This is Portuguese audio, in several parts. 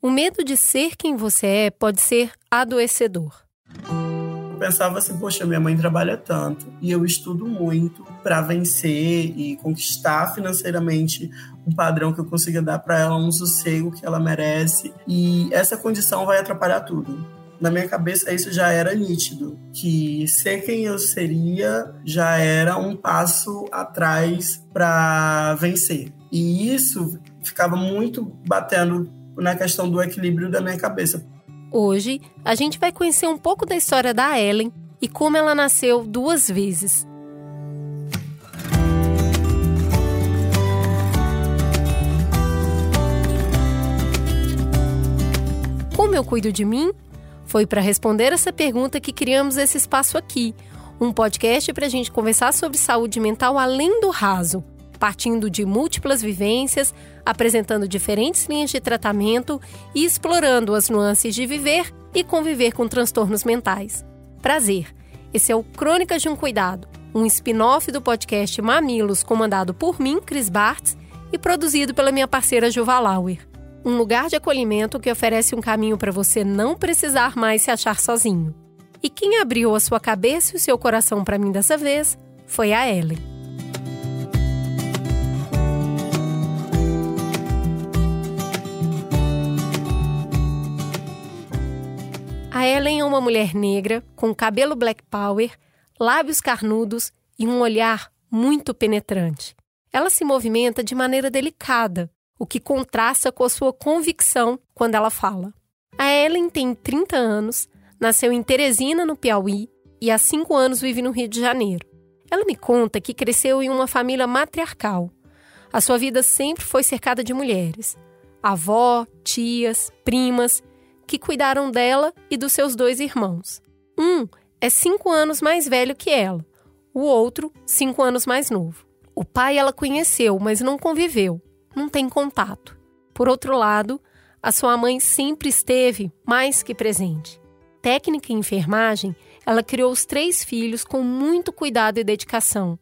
O medo de ser quem você é pode ser adoecedor. Eu pensava assim, poxa, minha mãe trabalha tanto e eu estudo muito para vencer e conquistar financeiramente um padrão que eu consiga dar para ela, um sossego que ela merece. E essa condição vai atrapalhar tudo. Na minha cabeça, isso já era nítido, que ser quem eu seria já era um passo atrás para vencer. E isso ficava muito batendo na questão do equilíbrio da minha cabeça. Hoje, a gente vai conhecer um pouco da história da Ellen e como ela nasceu duas vezes. Como eu cuido de mim? Foi para responder essa pergunta que criamos esse espaço aqui, um podcast para a gente conversar sobre saúde mental além do raso, partindo de múltiplas vivências, apresentando diferentes linhas de tratamento e explorando as nuances de viver e conviver com transtornos mentais. Prazer! Esse é o Crônicas de um Cuidado, um spin-off do podcast Mamilos, comandado por mim, Cris Bartz, e produzido pela minha parceira Juva Lauer. Um lugar de acolhimento que oferece um caminho para você não precisar mais se achar sozinho. E quem abriu a sua cabeça e o seu coração para mim dessa vez foi a Ellen. A Ellen é uma mulher negra, com cabelo black power, lábios carnudos e um olhar muito penetrante. Ela se movimenta de maneira delicada, o que contrasta com a sua convicção quando ela fala. A Ellen tem 30 anos, nasceu em Teresina, no Piauí, e há cinco anos vive no Rio de Janeiro. Ela me conta que cresceu em uma família matriarcal. A sua vida sempre foi cercada de mulheres. Avó, tias, primas que cuidaram dela e dos seus dois irmãos. Um é cinco anos mais velho que ela, o outro, cinco anos mais novo. O pai ela conheceu, mas não conviveu, não tem contato. Por outro lado, a sua mãe sempre esteve mais que presente. Técnica em enfermagem, ela criou os três filhos com muito cuidado e dedicação.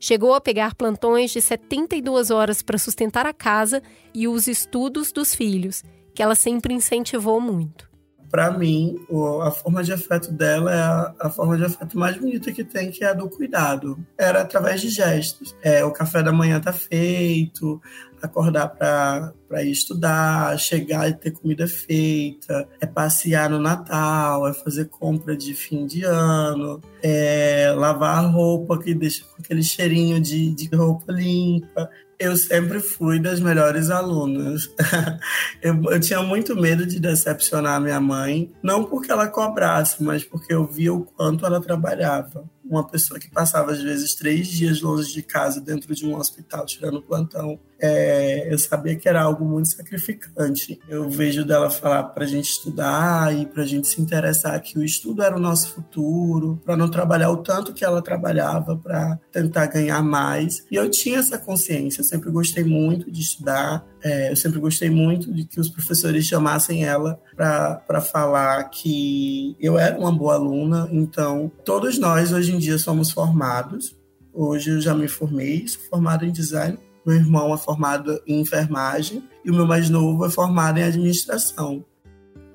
Chegou a pegar plantões de 72 horas para sustentar a casa e os estudos dos filhos que ela sempre incentivou muito. Para mim, a forma de afeto dela é a, forma de afeto mais bonita que tem, que é a do cuidado. Era através de gestos. É, o café da manhã tá feito, acordar para ir estudar, chegar e ter comida feita, é passear no Natal, é fazer compra de fim de ano, é lavar a roupa que deixa com aquele cheirinho de, de roupa limpa. Eu sempre fui das melhores alunas. eu, eu, tinha muito medo de decepcionar minha mãe, não porque ela cobrasse, mas porque eu via o quanto ela trabalhava uma pessoa que passava às vezes três dias longe de casa dentro de um hospital tirando plantão é, eu sabia que era algo muito sacrificante eu vejo dela falar para a gente estudar e para a gente se interessar que o estudo era o nosso futuro para não trabalhar o tanto que ela trabalhava para tentar ganhar mais e eu tinha essa consciência eu sempre gostei muito de estudar é, eu sempre gostei muito de que os professores chamassem ela para falar que eu era uma boa aluna. Então, todos nós hoje em dia somos formados. Hoje eu já me formei, sou formado em design. Meu irmão é formado em enfermagem e o meu mais novo é formado em administração.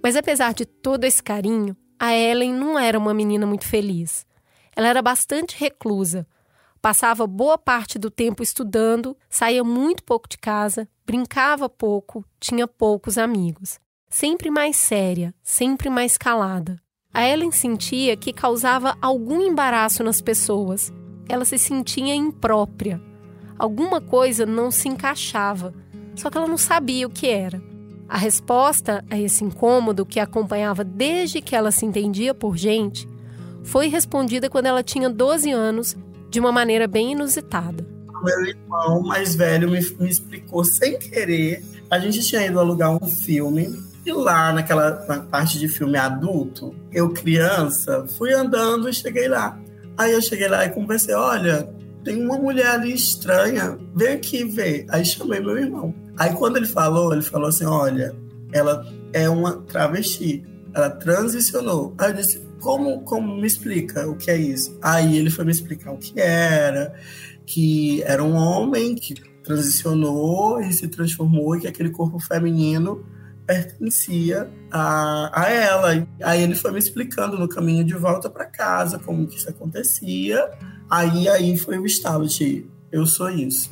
Mas apesar de todo esse carinho, a Ellen não era uma menina muito feliz. Ela era bastante reclusa, Passava boa parte do tempo estudando, saía muito pouco de casa, brincava pouco, tinha poucos amigos. Sempre mais séria, sempre mais calada. A Ellen sentia que causava algum embaraço nas pessoas. Ela se sentia imprópria. Alguma coisa não se encaixava, só que ela não sabia o que era. A resposta a esse incômodo que acompanhava desde que ela se entendia por gente foi respondida quando ela tinha 12 anos de uma maneira bem inusitada. Meu irmão mais velho me, me explicou sem querer. A gente tinha ido alugar um filme e lá naquela na parte de filme adulto, eu criança, fui andando e cheguei lá. Aí eu cheguei lá e conversei, olha, tem uma mulher ali estranha, vem aqui ver. Aí chamei meu irmão. Aí quando ele falou, ele falou assim, olha, ela é uma travesti, ela transicionou. Aí eu disse, como, como me explica o que é isso? Aí ele foi me explicar o que era, que era um homem que transicionou e se transformou e que aquele corpo feminino pertencia a, a ela. Aí ele foi me explicando no caminho de volta para casa como que isso acontecia. Aí aí foi o estalo de eu sou isso.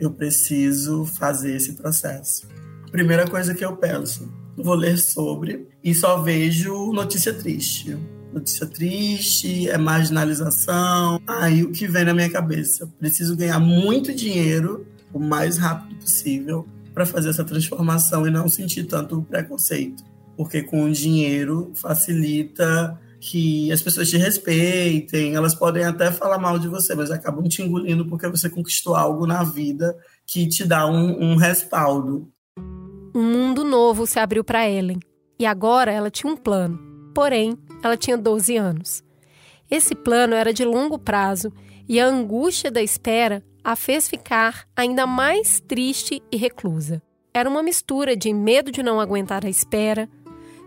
Eu preciso fazer esse processo. Primeira coisa que eu penso, vou ler sobre e só vejo notícia triste. Notícia triste, é marginalização. Aí o que vem na minha cabeça? Preciso ganhar muito dinheiro o mais rápido possível para fazer essa transformação e não sentir tanto preconceito. Porque com o dinheiro facilita que as pessoas te respeitem, elas podem até falar mal de você, mas acabam te engolindo porque você conquistou algo na vida que te dá um, um respaldo. Um mundo novo se abriu para Ellen e agora ela tinha um plano. Porém, ela tinha 12 anos. Esse plano era de longo prazo e a angústia da espera a fez ficar ainda mais triste e reclusa. Era uma mistura de medo de não aguentar a espera,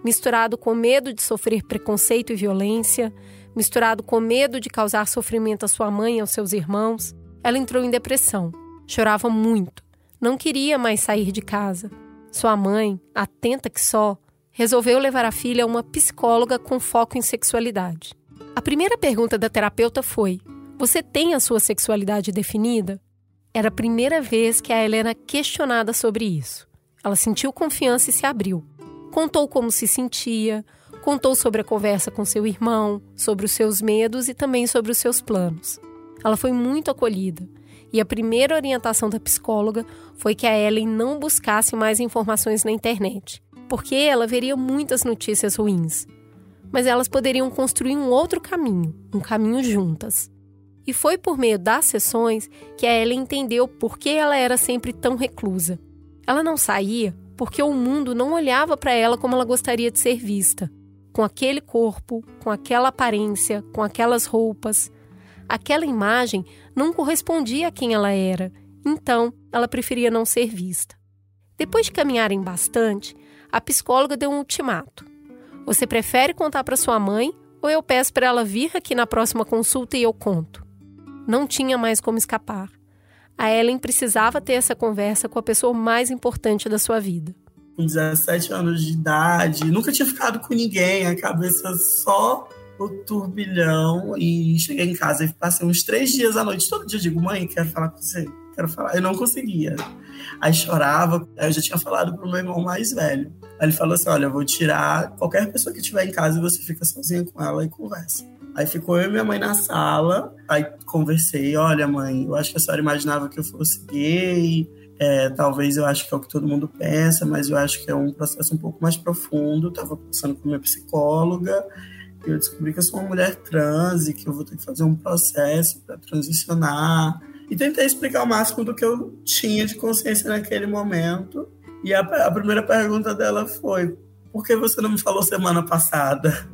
misturado com medo de sofrer preconceito e violência, misturado com medo de causar sofrimento à sua mãe e aos seus irmãos. Ela entrou em depressão, chorava muito, não queria mais sair de casa. Sua mãe, atenta que só, resolveu levar a filha a uma psicóloga com foco em sexualidade. A primeira pergunta da terapeuta foi: Você tem a sua sexualidade definida? Era a primeira vez que a Helena questionada sobre isso. Ela sentiu confiança e se abriu. Contou como se sentia, contou sobre a conversa com seu irmão, sobre os seus medos e também sobre os seus planos. Ela foi muito acolhida. E a primeira orientação da psicóloga foi que a Ellen não buscasse mais informações na internet, porque ela veria muitas notícias ruins. Mas elas poderiam construir um outro caminho, um caminho juntas. E foi por meio das sessões que a Ellen entendeu por que ela era sempre tão reclusa. Ela não saía porque o mundo não olhava para ela como ela gostaria de ser vista. Com aquele corpo, com aquela aparência, com aquelas roupas. Aquela imagem não correspondia a quem ela era, então ela preferia não ser vista. Depois de caminharem bastante, a psicóloga deu um ultimato. Você prefere contar para sua mãe ou eu peço para ela vir aqui na próxima consulta e eu conto? Não tinha mais como escapar a Ellen precisava ter essa conversa com a pessoa mais importante da sua vida. Com 17 anos de idade, nunca tinha ficado com ninguém, a cabeça só o turbilhão. E cheguei em casa e passei uns três dias à noite. Todo dia digo, mãe, quero falar com você, quero falar. Eu não conseguia. Aí chorava, aí eu já tinha falado pro meu irmão mais velho. Aí ele falou assim: olha, eu vou tirar qualquer pessoa que estiver em casa e você fica sozinha com ela e conversa. Aí ficou eu e minha mãe na sala, aí conversei, olha mãe, eu acho que a senhora imaginava que eu fosse gay, é, talvez eu acho que é o que todo mundo pensa, mas eu acho que é um processo um pouco mais profundo. Estava conversando com minha psicóloga e eu descobri que eu sou uma mulher trans e que eu vou ter que fazer um processo para transicionar. E tentei explicar o máximo do que eu tinha de consciência naquele momento. E a, a primeira pergunta dela foi: por que você não me falou semana passada?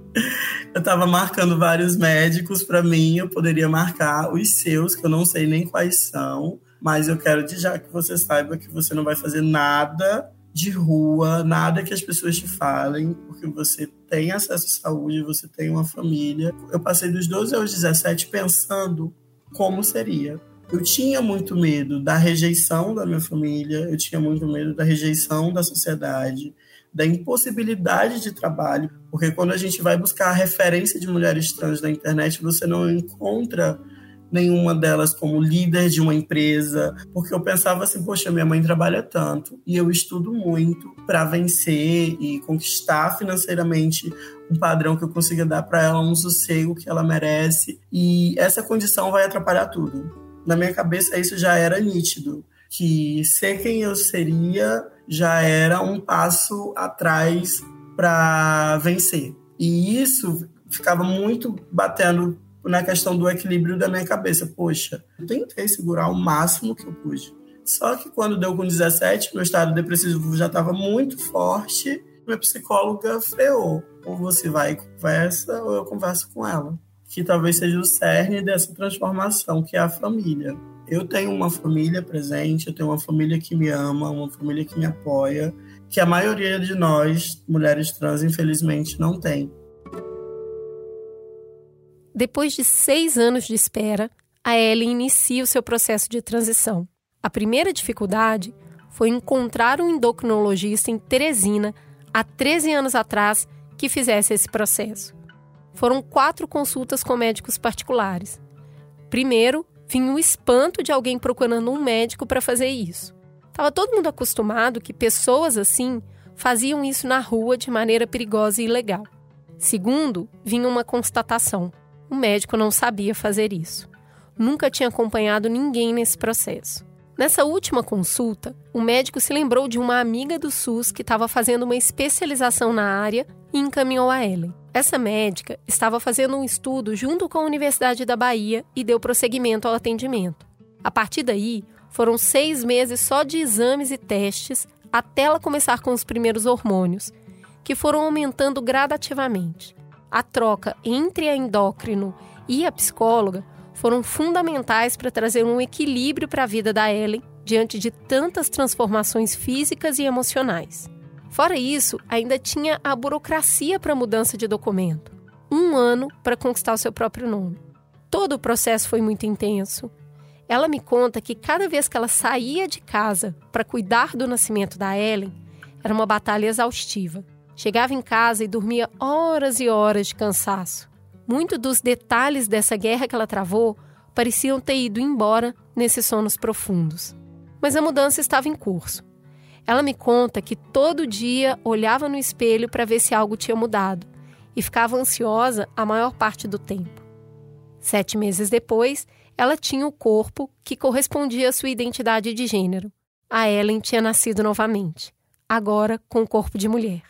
Eu estava marcando vários médicos para mim, eu poderia marcar os seus, que eu não sei nem quais são, mas eu quero de já que você saiba que você não vai fazer nada de rua, nada que as pessoas te falem, porque você tem acesso à saúde, você tem uma família. Eu passei dos 12 aos 17 pensando como seria. Eu tinha muito medo da rejeição da minha família, eu tinha muito medo da rejeição da sociedade, da impossibilidade de trabalho, porque quando a gente vai buscar a referência de mulheres trans na internet, você não encontra nenhuma delas como líder de uma empresa, porque eu pensava assim, poxa, minha mãe trabalha tanto e eu estudo muito para vencer e conquistar financeiramente um padrão que eu consiga dar para ela um sossego que ela merece e essa condição vai atrapalhar tudo. Na minha cabeça isso já era nítido, que ser quem eu seria já era um passo atrás para vencer. E isso ficava muito batendo na questão do equilíbrio da minha cabeça. Poxa, eu tentei segurar o máximo que eu pude. Só que quando deu com 17, meu estado depressivo já estava muito forte, minha psicóloga freou. Ou você vai e conversa, ou eu converso com ela. Que talvez seja o cerne dessa transformação, que é a família eu tenho uma família presente, eu tenho uma família que me ama, uma família que me apoia, que a maioria de nós, mulheres trans, infelizmente, não tem. Depois de seis anos de espera, a Ellen inicia o seu processo de transição. A primeira dificuldade foi encontrar um endocrinologista em Teresina há 13 anos atrás, que fizesse esse processo. Foram quatro consultas com médicos particulares. Primeiro, vinha o espanto de alguém procurando um médico para fazer isso. Estava todo mundo acostumado que pessoas assim faziam isso na rua de maneira perigosa e ilegal. Segundo, vinha uma constatação: o médico não sabia fazer isso. Nunca tinha acompanhado ninguém nesse processo. Nessa última consulta, o médico se lembrou de uma amiga do SUS que estava fazendo uma especialização na área e encaminhou a Ellen. Essa médica estava fazendo um estudo junto com a Universidade da Bahia e deu prosseguimento ao atendimento. A partir daí, foram seis meses só de exames e testes até ela começar com os primeiros hormônios, que foram aumentando gradativamente. A troca entre a endócrino e a psicóloga foram fundamentais para trazer um equilíbrio para a vida da Ellen diante de tantas transformações físicas e emocionais. Fora isso, ainda tinha a burocracia para mudança de documento. Um ano para conquistar o seu próprio nome. Todo o processo foi muito intenso. Ela me conta que cada vez que ela saía de casa para cuidar do nascimento da Ellen, era uma batalha exaustiva. Chegava em casa e dormia horas e horas de cansaço. Muitos dos detalhes dessa guerra que ela travou pareciam ter ido embora nesses sonos profundos. Mas a mudança estava em curso. Ela me conta que todo dia olhava no espelho para ver se algo tinha mudado e ficava ansiosa a maior parte do tempo. Sete meses depois, ela tinha o corpo que correspondia à sua identidade de gênero. A Ellen tinha nascido novamente, agora com o corpo de mulher.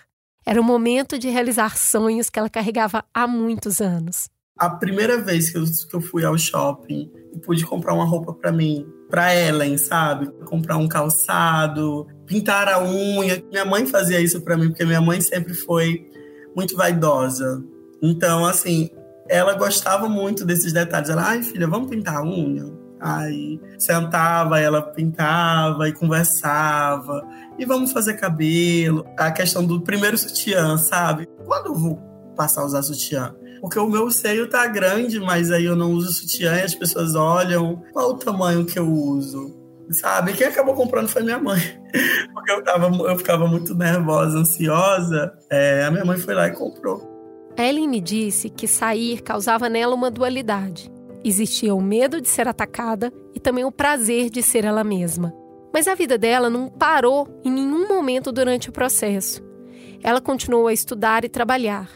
Era o momento de realizar sonhos que ela carregava há muitos anos. A primeira vez que eu, que eu fui ao shopping e pude comprar uma roupa para mim, para Ellen, sabe? Comprar um calçado, pintar a unha. Minha mãe fazia isso para mim, porque minha mãe sempre foi muito vaidosa. Então, assim, ela gostava muito desses detalhes. Ela, ai, filha, vamos pintar a unha? Aí sentava, ela pintava e conversava. E vamos fazer cabelo. A questão do primeiro sutiã, sabe? Quando eu vou passar a usar sutiã? Porque o meu seio tá grande, mas aí eu não uso sutiã e as pessoas olham qual o tamanho que eu uso. Sabe? Quem acabou comprando foi minha mãe. Porque eu, tava, eu ficava muito nervosa, ansiosa. É, a minha mãe foi lá e comprou. Ellen me disse que sair causava nela uma dualidade. Existia o medo de ser atacada e também o prazer de ser ela mesma. Mas a vida dela não parou em nenhum momento durante o processo. Ela continuou a estudar e trabalhar.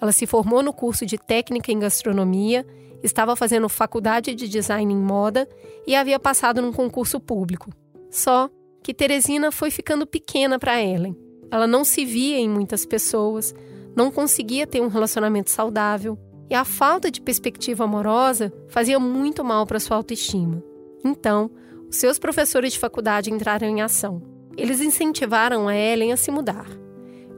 Ela se formou no curso de técnica em gastronomia, estava fazendo faculdade de design em moda e havia passado num concurso público. Só que Teresina foi ficando pequena para Ellen. Ela não se via em muitas pessoas, não conseguia ter um relacionamento saudável, e a falta de perspectiva amorosa fazia muito mal para sua autoestima. Então, os seus professores de faculdade entraram em ação. Eles incentivaram a Ellen a se mudar.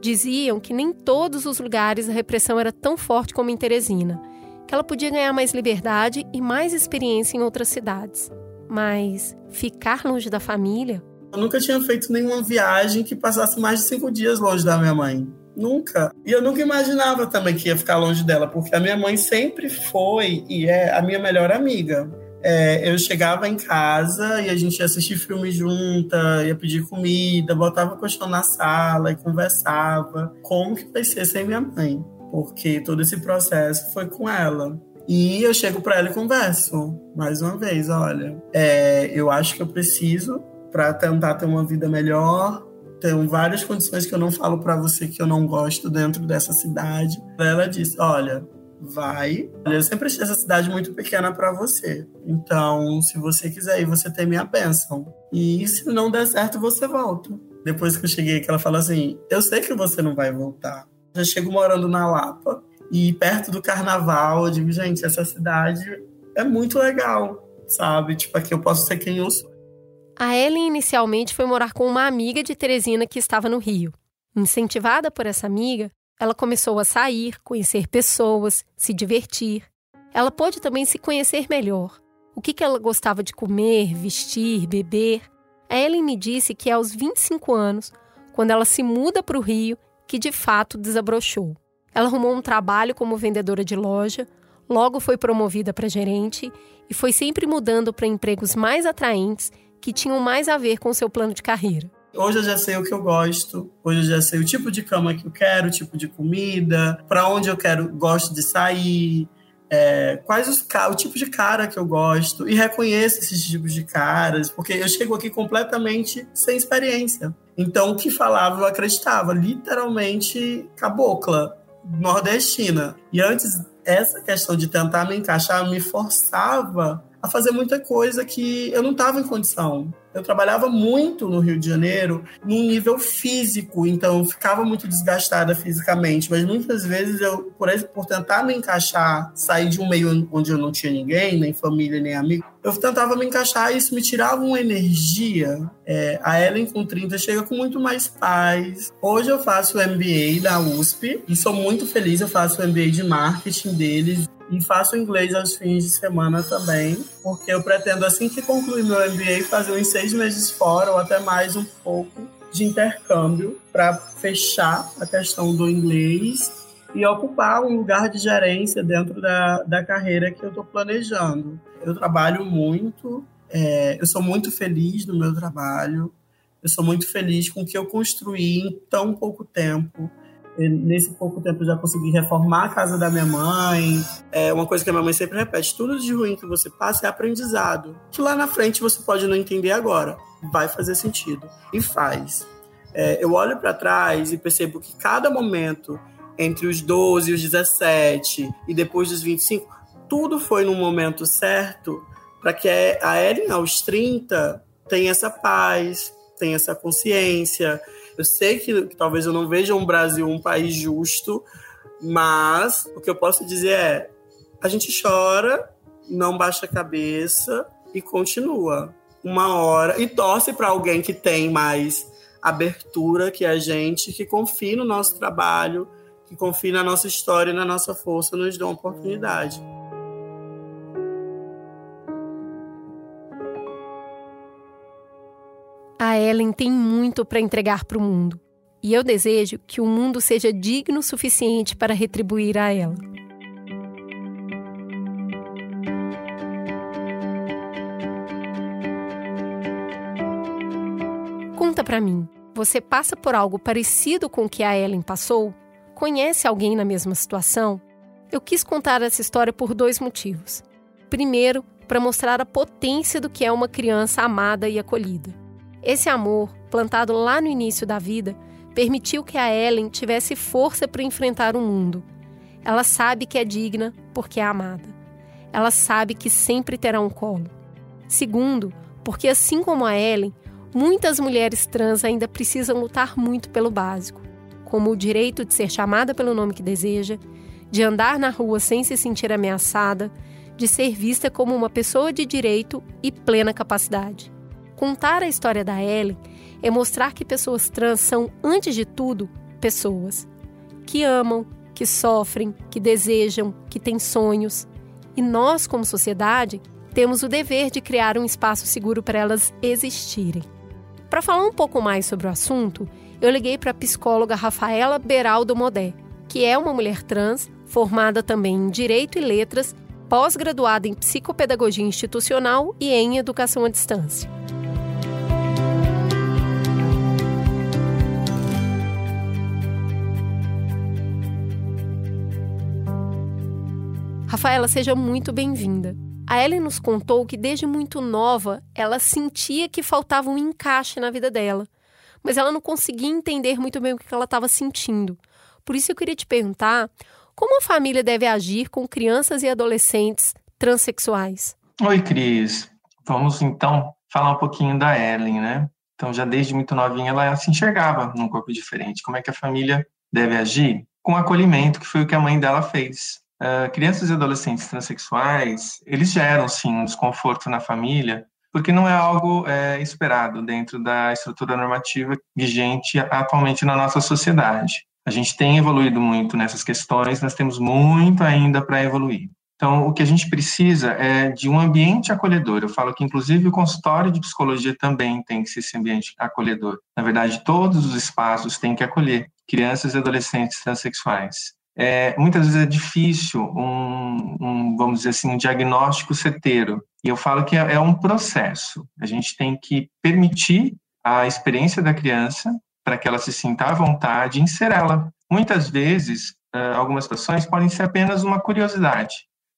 Diziam que nem todos os lugares a repressão era tão forte como em Teresina, que ela podia ganhar mais liberdade e mais experiência em outras cidades. Mas ficar longe da família? Eu nunca tinha feito nenhuma viagem que passasse mais de cinco dias longe da minha mãe. Nunca. E eu nunca imaginava também que ia ficar longe dela, porque a minha mãe sempre foi e é a minha melhor amiga. É, eu chegava em casa e a gente ia assistir filme junta, ia pedir comida, botava colchão na sala e conversava. Como que vai ser sem minha mãe? Porque todo esse processo foi com ela. E eu chego para ela e converso. Mais uma vez, olha, é, eu acho que eu preciso para tentar ter uma vida melhor, tem várias condições que eu não falo para você que eu não gosto dentro dessa cidade. Ela disse: Olha, vai. Eu sempre achei essa cidade muito pequena para você. Então, se você quiser ir, você tem minha bênção. E se não der certo, você volta. Depois que eu cheguei, que ela falou assim: Eu sei que você não vai voltar. Já chego morando na Lapa. E perto do carnaval, eu digo, gente, essa cidade é muito legal, sabe? Tipo, aqui eu posso ser quem eu sou. A Ellen inicialmente foi morar com uma amiga de Teresina que estava no Rio. Incentivada por essa amiga, ela começou a sair, conhecer pessoas, se divertir. Ela pôde também se conhecer melhor. O que, ela gostava de comer, vestir, beber. A Ellen me disse que é aos 25 anos, quando ela se muda para o Rio, que de fato desabrochou. Ela arrumou um trabalho como vendedora de loja, logo foi promovida para gerente e foi sempre mudando para empregos mais atraentes que tinham mais a ver com seu plano de carreira. Hoje eu já sei o que eu gosto, hoje eu já sei o tipo de cama que eu quero, o tipo de comida, para onde eu quero, gosto de sair, é, quais os o tipo de cara que eu gosto e reconheço esses tipos de caras, porque eu chego aqui completamente sem experiência. Então, o que falava, eu acreditava, literalmente cabocla, nordestina. E antes, essa questão de tentar me encaixar me forçava a fazer muita coisa que eu não estava em condição. Eu trabalhava muito no Rio de Janeiro num nível físico, então eu ficava muito desgastada fisicamente, mas muitas vezes eu, por, por tentar me encaixar, sair de um meio onde eu não tinha ninguém, nem família, nem amigo, eu tentava me encaixar e isso me tirava uma energia. É, a Ellen com 30 chega com muito mais paz. Hoje eu faço o MBA da USP e sou muito feliz, eu faço o MBA de marketing deles e faço inglês aos fins de semana também, porque eu pretendo, assim que concluir meu MBA, fazer uns seis meses fora ou até mais um pouco de intercâmbio para fechar a questão do inglês e ocupar um lugar de gerência dentro da, da carreira que eu estou planejando. Eu trabalho muito, é, eu sou muito feliz no meu trabalho, eu sou muito feliz com o que eu construí em tão pouco tempo nesse pouco tempo já consegui reformar a casa da minha mãe. É uma coisa que a minha mãe sempre repete: tudo de ruim que você passa é aprendizado. Que lá na frente você pode não entender agora, vai fazer sentido e faz. É, eu olho para trás e percebo que cada momento entre os 12 e os 17 e depois dos 25, tudo foi no momento certo para que a Ellen aos 30 tenha essa paz, tenha essa consciência, eu sei que, que talvez eu não veja um Brasil um país justo, mas o que eu posso dizer é: a gente chora, não baixa a cabeça e continua. Uma hora. E torce para alguém que tem mais abertura que a gente, que confie no nosso trabalho, que confie na nossa história e na nossa força, nos dê uma oportunidade. A Ellen tem muito para entregar para o mundo. E eu desejo que o mundo seja digno o suficiente para retribuir a ela. Conta para mim, você passa por algo parecido com o que a Ellen passou? Conhece alguém na mesma situação? Eu quis contar essa história por dois motivos. Primeiro, para mostrar a potência do que é uma criança amada e acolhida. Esse amor, plantado lá no início da vida, permitiu que a Ellen tivesse força para enfrentar o mundo. Ela sabe que é digna porque é amada. Ela sabe que sempre terá um colo. Segundo, porque assim como a Ellen, muitas mulheres trans ainda precisam lutar muito pelo básico, como o direito de ser chamada pelo nome que deseja, de andar na rua sem se sentir ameaçada, de ser vista como uma pessoa de direito e plena capacidade. Contar a história da Ellen é mostrar que pessoas trans são, antes de tudo, pessoas que amam, que sofrem, que desejam, que têm sonhos. E nós, como sociedade, temos o dever de criar um espaço seguro para elas existirem. Para falar um pouco mais sobre o assunto, eu liguei para a psicóloga Rafaela Beraldo Modé, que é uma mulher trans, formada também em Direito e Letras, pós-graduada em Psicopedagogia Institucional e em Educação à Distância. Rafaela, seja muito bem-vinda. A Ellen nos contou que desde muito nova ela sentia que faltava um encaixe na vida dela, mas ela não conseguia entender muito bem o que ela estava sentindo. Por isso eu queria te perguntar como a família deve agir com crianças e adolescentes transexuais. Oi, Cris. Vamos então falar um pouquinho da Ellen, né? Então, já desde muito novinha ela se enxergava num corpo diferente. Como é que a família deve agir? Com acolhimento, que foi o que a mãe dela fez. Uh, crianças e adolescentes transexuais, eles geram, sim, um desconforto na família, porque não é algo é, esperado dentro da estrutura normativa vigente atualmente na nossa sociedade. A gente tem evoluído muito nessas questões, nós temos muito ainda para evoluir. Então, o que a gente precisa é de um ambiente acolhedor. Eu falo que, inclusive, o consultório de psicologia também tem que ser esse ambiente acolhedor. Na verdade, todos os espaços têm que acolher crianças e adolescentes transexuais é, muitas vezes é difícil um, um, vamos dizer assim, um diagnóstico certeiro. E eu falo que é, é um processo. A gente tem que permitir a experiência da criança para que ela se sinta à vontade em ser ela. Muitas vezes, algumas situações podem ser apenas uma curiosidade,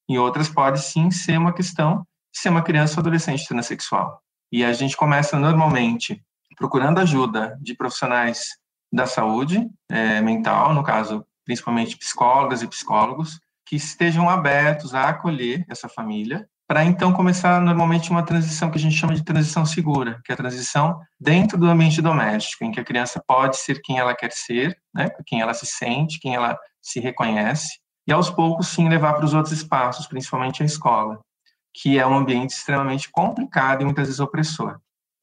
em outras pode sim ser uma questão de ser uma criança ou adolescente transexual. E a gente começa normalmente procurando ajuda de profissionais da saúde é, mental, no caso, principalmente psicólogas e psicólogos, que estejam abertos a acolher essa família, para então começar normalmente uma transição que a gente chama de transição segura, que é a transição dentro do ambiente doméstico, em que a criança pode ser quem ela quer ser, né, quem ela se sente, quem ela se reconhece, e aos poucos sim levar para os outros espaços, principalmente a escola, que é um ambiente extremamente complicado e muitas vezes opressor.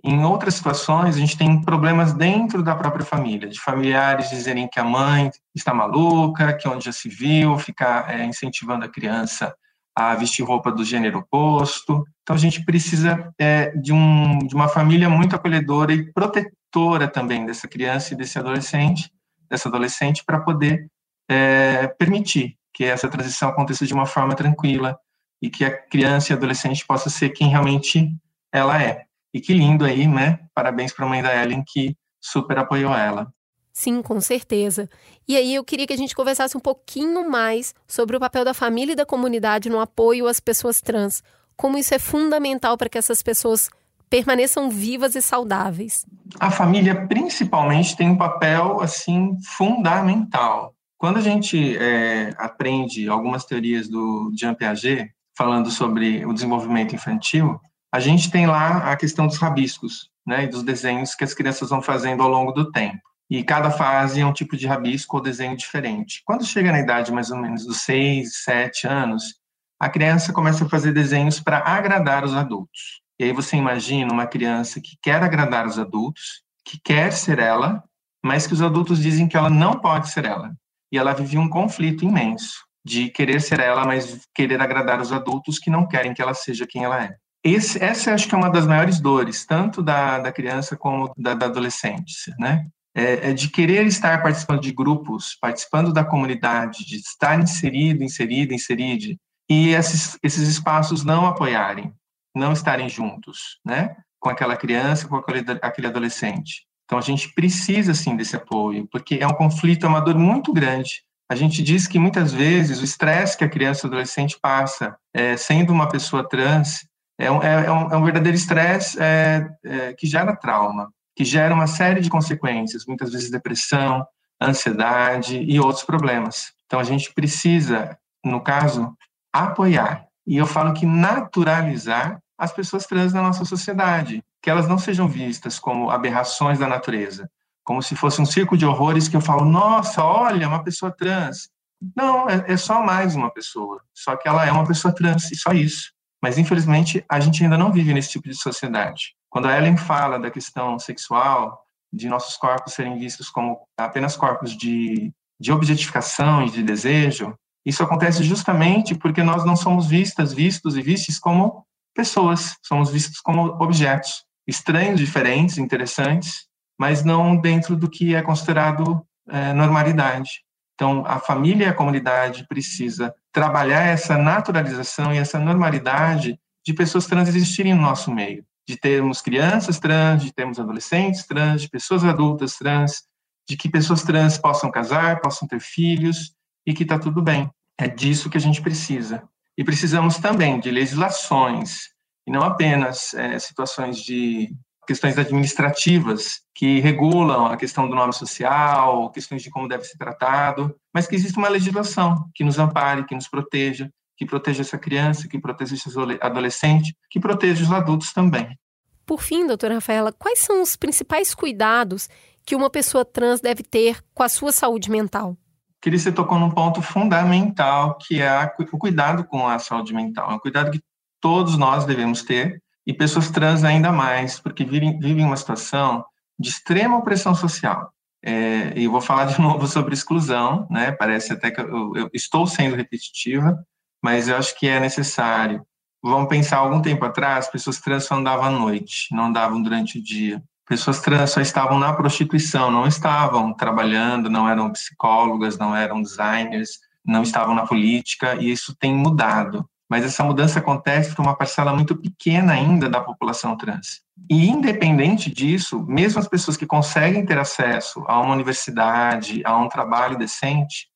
Em outras situações, a gente tem problemas dentro da própria família, de familiares dizerem que a mãe está maluca, que onde já se viu, ficar é, incentivando a criança a vestir roupa do gênero oposto. Então, a gente precisa é, de, um, de uma família muito acolhedora e protetora também dessa criança e desse adolescente, dessa adolescente, para poder é, permitir que essa transição aconteça de uma forma tranquila e que a criança e adolescente possa ser quem realmente ela é. E que lindo aí, né? Parabéns para a mãe da Ellen que super apoiou ela. Sim, com certeza. E aí eu queria que a gente conversasse um pouquinho mais sobre o papel da família e da comunidade no apoio às pessoas trans. Como isso é fundamental para que essas pessoas permaneçam vivas e saudáveis. A família principalmente tem um papel assim fundamental. Quando a gente é, aprende algumas teorias do Jean Piaget, falando sobre o desenvolvimento infantil, a gente tem lá a questão dos rabiscos, né, e dos desenhos que as crianças vão fazendo ao longo do tempo. E cada fase é um tipo de rabisco ou desenho diferente. Quando chega na idade mais ou menos dos 6, 7 anos, a criança começa a fazer desenhos para agradar os adultos. E aí você imagina uma criança que quer agradar os adultos, que quer ser ela, mas que os adultos dizem que ela não pode ser ela e ela vivia um conflito imenso de querer ser ela, mas querer agradar os adultos que não querem que ela seja quem ela é. Esse, essa acho que é uma das maiores dores, tanto da, da criança como da, da adolescente, né? É, é, de querer estar participando de grupos, participando da comunidade, de estar inserido, inserido, inserido, e esses, esses espaços não apoiarem, não estarem juntos, né? Com aquela criança, com aquele, aquele adolescente. Então a gente precisa sim desse apoio, porque é um conflito, é uma dor muito grande. A gente diz que muitas vezes o estresse que a criança ou adolescente passa, é, sendo uma pessoa trans, é um, é, é um, é um verdadeiro estresse é, é, que gera trauma, que gera uma série de consequências, muitas vezes depressão, ansiedade e outros problemas. Então a gente precisa, no caso, apoiar. E eu falo que naturalizar as pessoas trans na nossa sociedade, que elas não sejam vistas como aberrações da natureza, como se fosse um circo de horrores que eu falo, nossa, olha, uma pessoa trans. Não, é, é só mais uma pessoa, só que ela é uma pessoa trans, e só isso. Mas, infelizmente, a gente ainda não vive nesse tipo de sociedade. Quando a Ellen fala da questão sexual, de nossos corpos serem vistos como apenas corpos de, de objetificação e de desejo, isso acontece justamente porque nós não somos vistas, vistos e vistes como pessoas, somos vistos como objetos estranhos, diferentes, interessantes, mas não dentro do que é considerado é, normalidade. Então, a família e a comunidade precisa trabalhar essa naturalização e essa normalidade de pessoas trans existirem no nosso meio, de termos crianças trans, de termos adolescentes trans, de pessoas adultas trans, de que pessoas trans possam casar, possam ter filhos e que está tudo bem. É disso que a gente precisa. E precisamos também de legislações, e não apenas é, situações de questões administrativas que regulam a questão do nome social, questões de como deve ser tratado, mas que exista uma legislação que nos ampare, que nos proteja, que proteja essa criança, que proteja esse adolescente, que proteja os adultos também. Por fim, doutora Rafaela, quais são os principais cuidados que uma pessoa trans deve ter com a sua saúde mental? queria você tocou num ponto fundamental, que é o cuidado com a saúde mental. É um cuidado que todos nós devemos ter, e pessoas trans ainda mais, porque vivem, vivem uma situação de extrema opressão social. É, e vou falar de novo sobre exclusão, né? Parece até que eu, eu, estou sendo repetitiva, mas eu acho que é necessário. Vamos pensar algum tempo atrás, pessoas trans só andavam à noite, não andavam durante o dia pessoas trans só estavam na prostituição, não estavam trabalhando, não eram psicólogas, não eram designers, não estavam na política, e isso tem mudado. Mas essa mudança acontece para uma parcela muito pequena ainda da população trans. E independente disso, mesmo as pessoas que conseguem ter acesso a uma universidade, a um trabalho decente,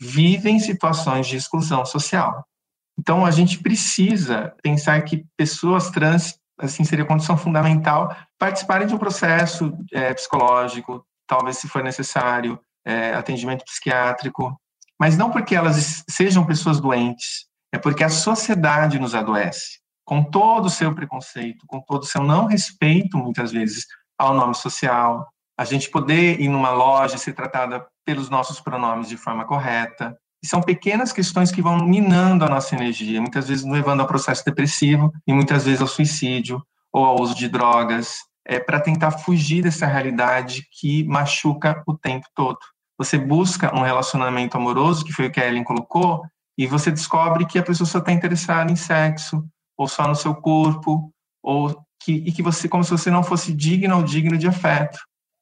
vivem situações de exclusão social. Então a gente precisa pensar que pessoas trans, assim seria condição fundamental, participarem de um processo é, psicológico, talvez se for necessário, é, atendimento psiquiátrico, mas não porque elas sejam pessoas doentes, é porque a sociedade nos adoece com todo o seu preconceito, com todo o seu não respeito, muitas vezes, ao nome social, a gente poder ir numa loja e ser tratada pelos nossos pronomes de forma correta. E são pequenas questões que vão minando a nossa energia, muitas vezes levando ao processo depressivo e muitas vezes ao suicídio ou ao uso de drogas, é, para tentar fugir dessa realidade que machuca o tempo todo. Você busca um relacionamento amoroso, que foi o que a Ellen colocou, e você descobre que a pessoa só está interessada em sexo, ou só no seu corpo, ou que, e que você, como se você não fosse digno ou digno de afeto.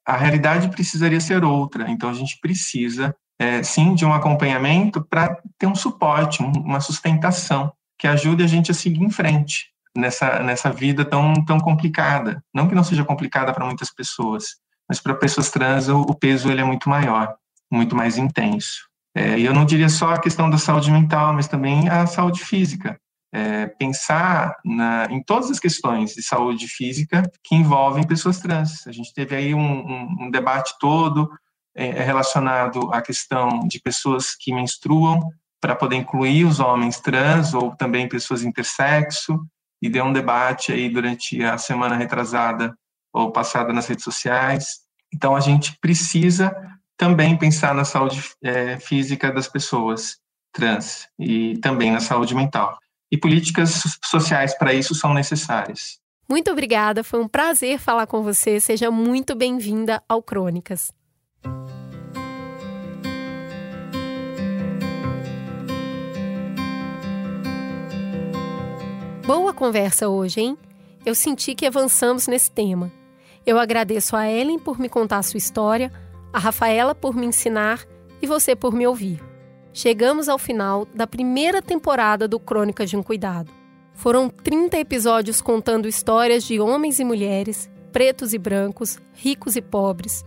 A realidade precisaria ser outra, então a gente precisa, é, sim, de um acompanhamento para ter um suporte, uma sustentação que ajude a gente a seguir em frente nessa, nessa vida tão, tão complicada. Não que não seja complicada para muitas pessoas, mas para pessoas trans o, o, peso ele é muito maior, muito mais intenso. É, e eu não diria só a questão da saúde mental, mas também a saúde física é, pensar na, em todas as questões de saúde física que envolvem pessoas trans. A gente teve aí um, um, um debate todo é, relacionado à questão de pessoas que menstruam, para poder incluir os homens trans ou também pessoas intersexo, e deu um debate aí durante a semana retrasada ou passada nas redes sociais. Então, a gente precisa também pensar na saúde é, física das pessoas trans e também na saúde mental e políticas sociais para isso são necessárias. Muito obrigada, foi um prazer falar com você. Seja muito bem-vinda ao Crônicas. Boa conversa hoje, hein? Eu senti que avançamos nesse tema. Eu agradeço a Ellen por me contar a sua história, a Rafaela por me ensinar e você por me ouvir chegamos ao final da primeira temporada do Crônicas de um Cuidado. Foram 30 episódios contando histórias de homens e mulheres, pretos e brancos, ricos e pobres,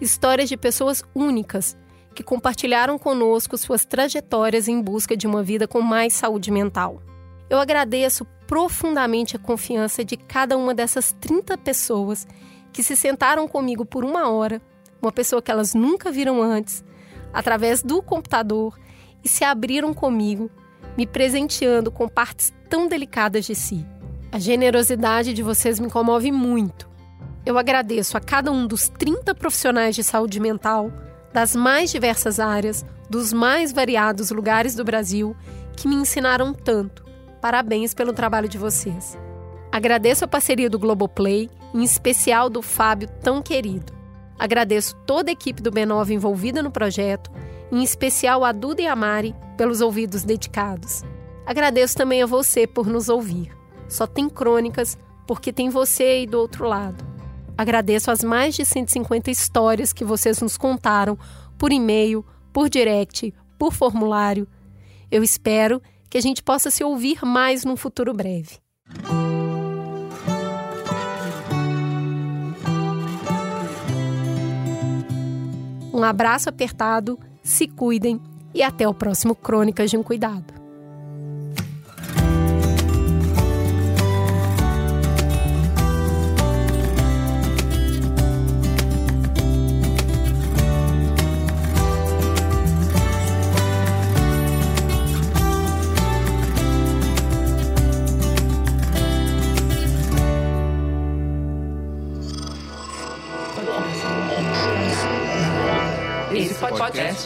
histórias de pessoas únicas que compartilharam conosco suas trajetórias em busca de uma vida com mais saúde mental. Eu agradeço profundamente a confiança de cada uma dessas 30 pessoas que se sentaram comigo por uma hora, uma pessoa que elas nunca viram antes, através do computador e se abriram comigo, me presenteando com partes tão delicadas de si. A generosidade de vocês me comove muito. Eu agradeço a cada um dos 30 profissionais de saúde mental, das mais diversas áreas, dos mais variados lugares do Brasil, que me ensinaram tanto. Parabéns pelo trabalho de vocês. Agradeço a parceria do Globoplay, em especial do Fábio, tão querido. Agradeço toda a equipe do B9 envolvida no projeto em especial a Duda e a Mari, pelos ouvidos dedicados. Agradeço também a você por nos ouvir. Só tem crônicas porque tem você aí do outro lado. Agradeço as mais de 150 histórias que vocês nos contaram por e-mail, por direct, por formulário. Eu espero que a gente possa se ouvir mais num futuro breve. Um abraço apertado se cuidem e até o próximo Crônicas de um Cuidado.